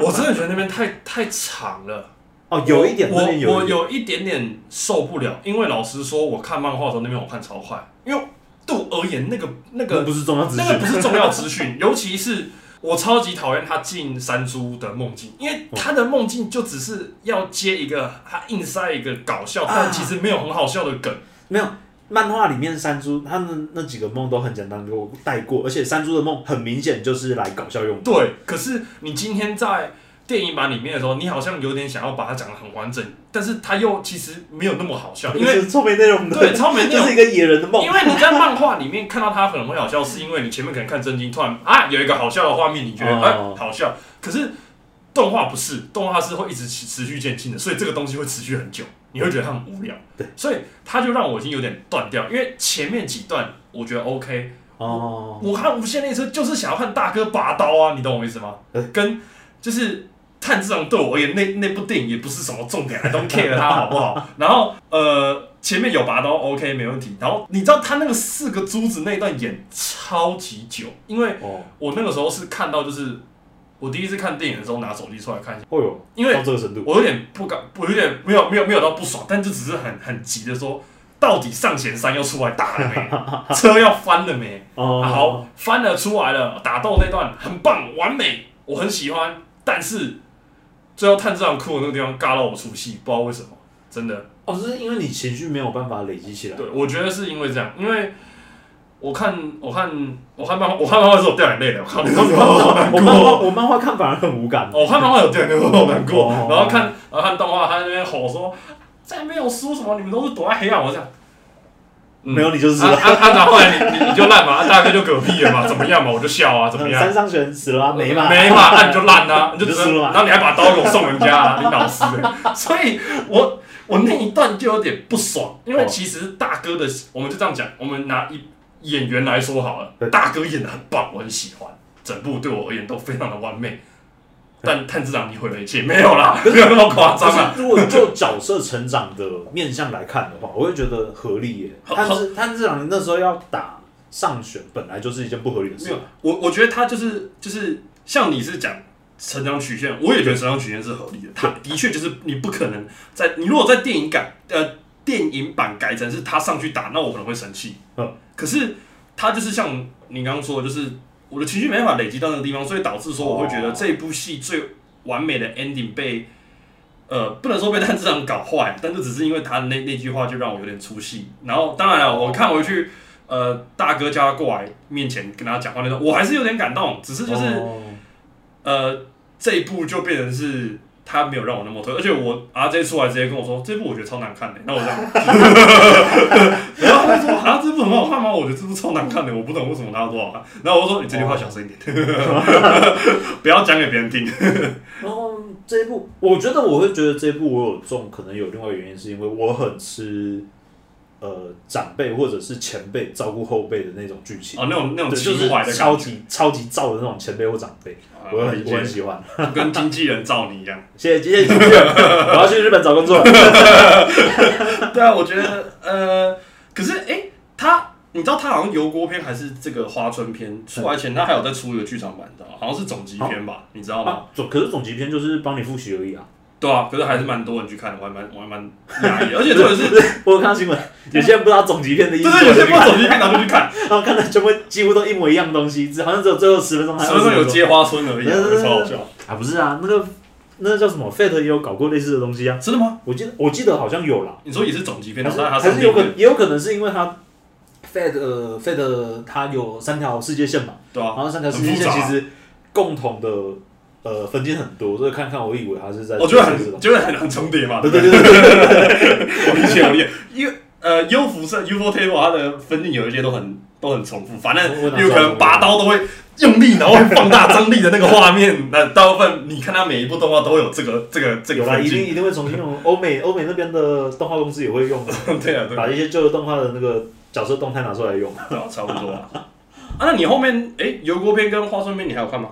我真的觉得那边太太长了。哦，有一点，我我有一点点受不了，因为老实说，我看漫画的时候那边我看超快，因为。对我而言，那个那个不是重要资讯，那个不是重要资讯。尤其是我超级讨厌他进山猪的梦境，因为他的梦境就只是要接一个，他硬塞一个搞笑，但其实没有很好笑的梗。没有漫画里面山猪他们那几个梦都很简单，给我带过。而且山猪的梦很明显就是来搞笑用。对，可是你今天在。电影版里面的时候，你好像有点想要把它讲的很完整，但是它又其实没有那么好笑，因为超没内容的。对，超没内容，就是一个野人的梦。因为你在漫画里面看到它可能会好笑，是因为你前面可能看真经，突然啊有一个好笑的画面，你觉得哎好笑。可是动画不是，动画是会一直持持续渐进的，所以这个东西会持续很久，你会觉得它很无聊。对，所以它就让我已经有点断掉，因为前面几段我觉得 OK 哦，我看无限列车就是想要看大哥拔刀啊，你懂我意思吗？跟就是。探这种对我而言，那那部电影也不是什么重点，I don't care 它好不好？然后呃，前面有拔刀，OK，没问题。然后你知道他那个四个珠子那一段演超级久，因为我那个时候是看到，就是我第一次看电影的时候拿手机出来看一下。哦哟，因为到这个程度，我有点不敢，我有点没有没有没有到不爽，但就只是很很急的说，到底上弦三要出来打了没？车要翻了没？好，翻了出来了，打斗那段很棒，完美，我很喜欢。但是最后探长哭的那个地方，尬到我出戏，不知道为什么，真的。哦，是因为你情绪没有办法累积起来。对，我觉得是因为这样，因为我看，我看，我看漫画，我看漫画是有掉眼泪的。我看我漫画，我漫画看反而很无感。我看漫画有掉眼泪，我好难过。然后看，然后看动画，他在那边吼说：“再没有输什么，你们都是躲在黑暗。”我这样，没有你就是。啊啊！然后来你你你就烂嘛，大哥就嗝屁了嘛，怎么样嘛？我就笑啊，怎么样？三上玄死了没嘛？没嘛？那 你就烂啊，你就输了嘛。然后你还把刀给我送人家，你老师。所以我。我那一段就有点不爽，因为其实大哥的，我们就这样讲，我们拿一演员来说好了，大哥演的很棒，我很喜欢，整部对我而言都非常的完美。但探知长你毁了一切，没有啦，没有那么夸张啊。如果就角色成长的面向来看的话，我会觉得合理耶。探知长那时候要打上选，本来就是一件不合理的事。没有，我我觉得他就是就是像你是讲。成长曲线，我也觉得成长曲线是合理的。他的确就是你不可能在你如果在电影改呃电影版改成是他上去打，那我可能会生气。嗯，可是他就是像你刚刚说的，就是我的情绪没办法累积到那个地方，所以导致说我会觉得这部戏最完美的 ending 被呃不能说被炭治郎搞坏，但是只是因为他的那那句话就让我有点出戏。然后当然了，我看回去呃大哥叫他过来面前跟他讲话那种，我还是有点感动，只是就是。呃，这一部就变成是他没有让我那么推，而且我 RJ 出来直接跟我说，这部我觉得超难看的。那我这样，然后他说啊，这部很好看吗？我觉得这部超难看的，我不懂为什么他要多好看。然后我说你这句话小声一点，不要讲给别人听。然后这一部，我觉得我会觉得这一部我有中，可能有另外原因，是因为我很吃。呃，长辈或者是前辈照顾后辈的那种剧情哦，那种那种就是超级超级照的那种前辈或长辈，我很我很喜欢，跟经纪人照你一样。谢谢谢纪人，我要去日本找工作。对啊，我觉得呃，可是哎，他你知道他好像油锅篇还是这个花春篇出来前，他还有在出一个剧场版的，好像是总集篇吧？你知道吗？总可是总集篇就是帮你复习而已啊。对啊，可是还是蛮多人去看的，我还蛮我还蛮压抑，而且特别是，我有看到新闻，有些人不知道总集片的意思，对，有些不知道总集片，然后就去看，然后看的全部几乎都一模一样的东西，只好像只有最后十分钟，十分钟有接花村而已，超好笑啊！不是啊，那个那个叫什么？Fate 也有搞过类似的东西啊？真的吗？我记得我记得好像有啦。你说也是总集片，还是还是有可也有可能是因为它 Fate 呃 Fate 它有三条世界线嘛？对啊，然后三条世界线其实共同的。呃，分镜很多，所以看看我以为他是在，我觉得很，觉得很很重叠嘛。对对对对对，我理解我理解，因为呃，U 辐射 U f o Table 它的分镜有一些都很都很重复，反正有可能拔刀都会用力，然后放大张力的那个画面。那大部分你看它每一部动画都有这个这个这个分镜，一定一定会重新用。欧美欧美那边的动画公司也会用，对啊，把一些旧的动画的那个角色动态拿出来用，对啊，差不多啊。啊，那你后面哎，油锅片跟花生片你还有看吗？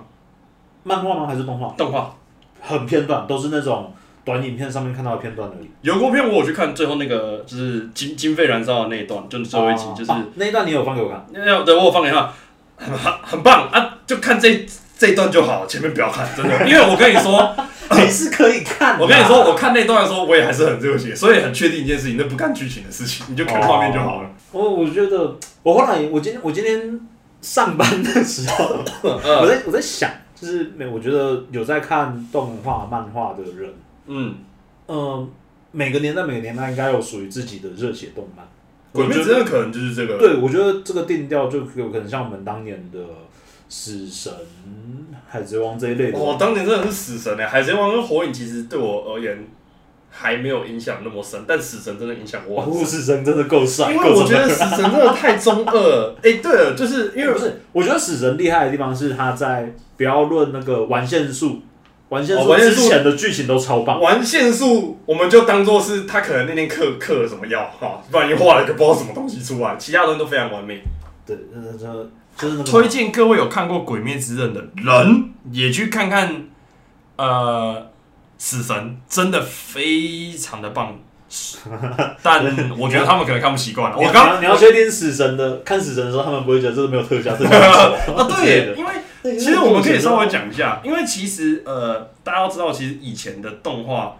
漫画吗？还是动画？动画，很片段，都是那种短影片上面看到的片段而已。有过片我有去看最后那个，就是经经费燃烧的那一段，就是最后一集，就是那一段你有放给我看？有，对我有放给他，很很棒啊！就看这这一段就好，前面不要看，真的。因为我跟你说，你是可以看。我跟你说，我看那段的时候，我也还是很热血，所以很确定一件事情，那不看剧情的事情，你就看画面就好了。我我觉得，我后来我今天我今天上班的时候，我在我在想。就是每我觉得有在看动画漫画的人，嗯嗯，每个年代每个年代应该有属于自己的热血动漫。鬼灭之刃可能就是这个。对，我觉得这个定调就有可能像我们当年的死神、海贼王这一类的。哦，当年真的是死神哎！海贼王跟火影其实对我而言。还没有影响那么深，但死神真的影响我。死神真的够帅，因为我觉得死神真的太中二。哎，对了，就是因为不是，我觉得死神厉害的地方是他在不要论那个完线术，完线术之前的剧情都超棒。完线术我们就当做是他可能那天嗑嗑了什么药哈，不然又画了一个不知道什么东西出来，其他东西都非常完美。对，这这就是推荐各位有看过《鬼灭之刃》的人也去看看，呃。死神真的非常的棒，但我觉得他们可能看不习惯了。我刚你要确定死神的看死神的时候，他们不会觉得这是没有特效，这是啊，对，因为其实我们可以稍微讲一下，因为其实呃，大家都知道，其实以前的动画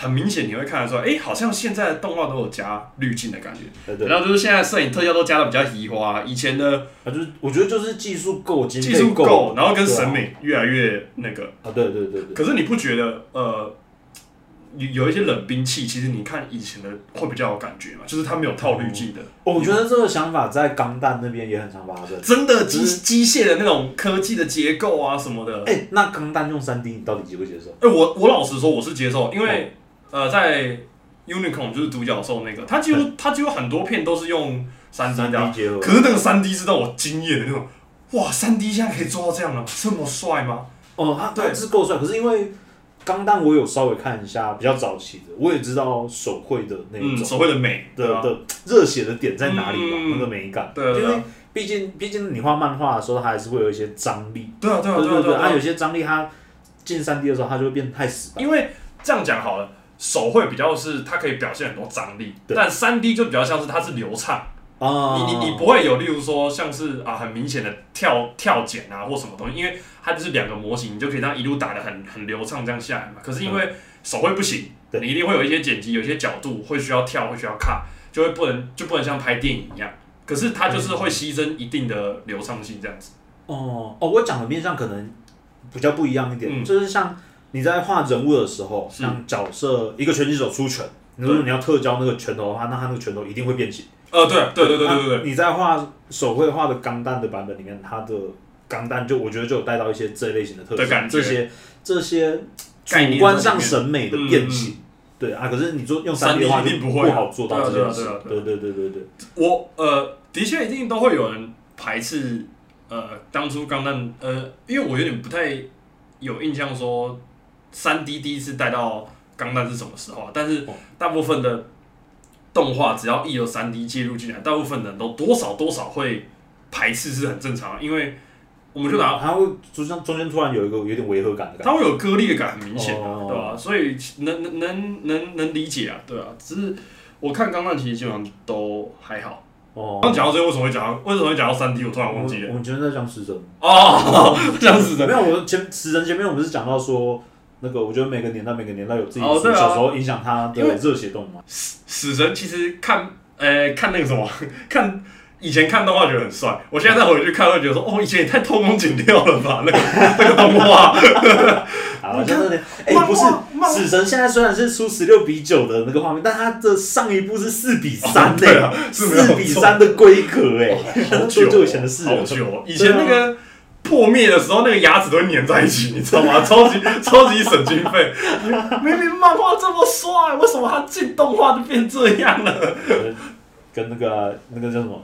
很明显你会看得出来，哎，好像现在的动画都有加滤镜的感觉，然后就是现在摄影特效都加的比较移花，以前的啊，就是我觉得就是技术够，技术够，然后跟审美越来越那个啊，对对对对。可是你不觉得呃？有有一些冷兵器，其实你看以前的会比较有感觉嘛，就是它没有套滤镜的。我觉得这个想法在钢弹那边也很常发生。真的机机械的那种科技的结构啊什么的。哎，那钢弹用三 D，你到底接不接受？哎，我我老实说，我是接受，因为呃，在 Unicorn 就是独角兽那个，它几乎它几乎很多片都是用三 D 结合。可是那个三 D 是让我惊艳的那种，哇，三 D 现在可以做到这样了，这么帅吗？哦，它对是够帅，可是因为。钢弹我有稍微看一下，比较早期的，我也知道手绘的那种手绘的美的的热血的点在哪里吧，那个美感。对因为毕竟毕竟你画漫画的时候，它还是会有一些张力。对啊对啊对对，它有些张力，它进三 D 的时候，它就会变太死板。因为这样讲好了，手绘比较是它可以表现很多张力，但三 D 就比较像是它是流畅。你你你不会有，例如说像是啊很明显的跳跳剪啊或什么东西，因为它就是两个模型，你就可以这样一路打的很很流畅这样下来嘛。可是因为手绘不行，你一定会有一些剪辑，有些角度会需要跳，会需要卡，就会不能就不能像拍电影一样。可是它就是会牺牲一定的流畅性这样子。哦哦，我讲的面上可能比较不一样一点，就是像你在画人物的时候，像角色一个拳击手出拳，如果你要特教那个拳头的话，那他那个拳头一定会变形。呃，对，对，对，对，对，对，你在画手绘画的钢弹的版本里面，它的钢弹就我觉得就有带到一些这类型的特色，这些这些主观上审美的变形，对啊。可是你做用三 D 画就不好做到这件事，对，对，对，对，对。我呃，的确一定都会有人排斥呃，当初钢弹呃，因为我有点不太有印象说三 D 第一次带到钢弹是什么时候啊，但是大部分的。动画只要一有三 D 介入进来，大部分人都多少多少会排斥，是很正常的。因为我们就拿它会就像中间突然有一个有点违和感的感觉，它会有割裂感，很明显的，对吧？所以能能能能能理解啊，对啊。只是我看钢弹其实基本上都还好。哦，刚讲到这，为什么会讲到为什么会讲到三 D？我突然忘记了。我们前面在讲死神哦，讲死神没有？我前死神前面我们是讲到说。那个，我觉得每个年代每个年代有自己小时候影响他的热血动漫。死死神其实看，呃，看那个什么，看以前看动画觉得很帅，我现在再回去看会觉得说，哦，以前也太偷工减料了吧，那个 那个动画。好，真的，哎，不是死神现在虽然是出十六比九的那个画面，但它的上一部是四比三的，四比三的规格，哎，好久以前的事，好久，以前那个。破灭的时候，那个牙齿都会粘在一起，你知道吗？超级超级省经费。明明漫画这么帅，为什么他进动画就变这样了？跟那个那个叫什么？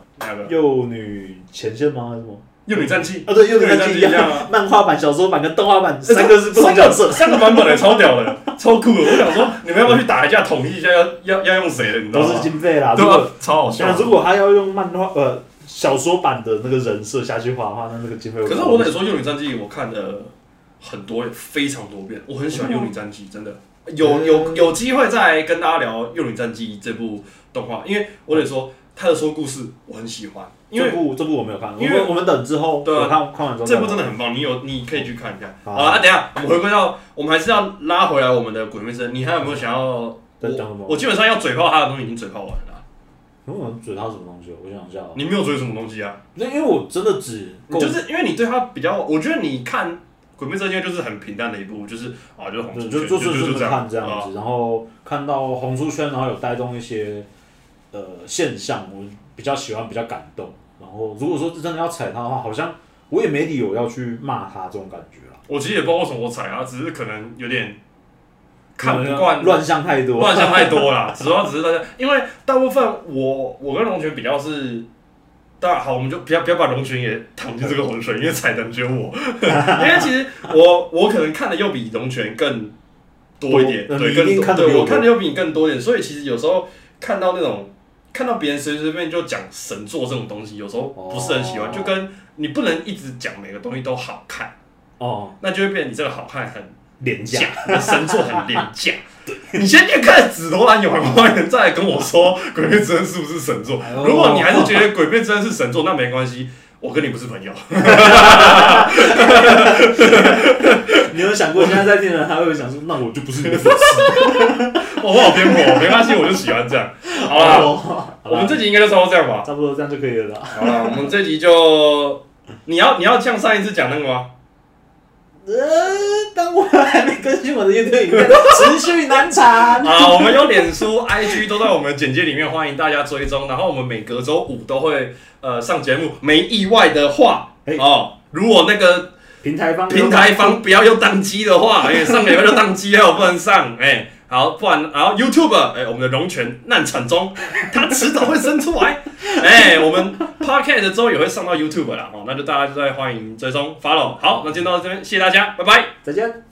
幼女前线吗？还是什么？幼女战记？啊，对，幼女战记一样。漫画版、小说版跟动画版三个是不同角色，三个版本的超屌的，超酷的。我想说，你们要不要去打一架，统一一下，要要要用谁的？你知道吗？都是经费啦，对吧？超好笑。如果他要用漫画，呃。小说版的那个人设下去画的话，那那个经费。可是我得说，《幼女战记》我看了很多，非常多遍。我很喜欢《幼女战记》，真的有有有机会再跟大家聊《幼女战记》这部动画，因为我得说，他的说故事我很喜欢。因为这部这部我没有看，因为我们等之后对看看完之后，这部真的很棒，你有你可以去看一下。好了，等下我们回归到，我们还是要拉回来我们的鬼灭之刃。你还有没有想要？我我基本上要嘴炮他的东西已经嘴炮完了。我追他什么东西？我想一下。你没有追什么东西啊？那因为我真的只就是因为你对他比较，我觉得你看《鬼灭之刃》就是很平淡的一部，就是啊，就是红就就就就看这样子，然后看到红书圈，然后有带动一些呃现象，我比较喜欢，比较感动。然后如果说真的要踩他的话，好像我也没理由要去骂他这种感觉了。我其实也不知道为什么我踩他，只是可能有点。看不惯乱象太多，乱象太多了。主要只是大家，因为大部分我我跟龙泉比较是，大好，我们就不要不要把龙泉也躺进这个浑水，因为才能只有我。因为其实我我可能看的又比龙泉更多一点，对，更多。对，我看的又比你更多一点，所以其实有时候看到那种看到别人随随便就讲神作这种东西，有时候不是很喜欢。就跟你不能一直讲每个东西都好看哦，那就会变你这个好看很。廉价，神作很廉价。你先去看《紫罗兰永恒花园》，再来跟我说《鬼灭之刃》是不是神作。如果你还是觉得《鬼灭之刃》是神作，那没关系，我跟你不是朋友。你有想过，现在在听的人他会想说，那我就不是你的粉丝。我好偏颇，没关系，我就喜欢这样。好了，我们这集应该就差不多这样吧。差不多这样就可以了。好了，我们这集就你要你要像上一次讲那个吗？呃，当我还没更新我的 YouTube 影片，持续难产。啊，我们有脸书、IG 都在我们简介里面，欢迎大家追踪。然后我们每隔周五都会呃上节目，没意外的话，哦，如果那个平台方平台方不要又宕机的话，哎，上个月就宕机了，我不能上，哎。好，不然，然后 YouTube，哎，我们的龙泉难产中，它迟早会生出来。哎，我们 Podcast 之后也会上到 YouTube 啦，哦，那就大家就在欢迎追踪 follow。好，那今天到这边，谢谢大家，拜拜，再见。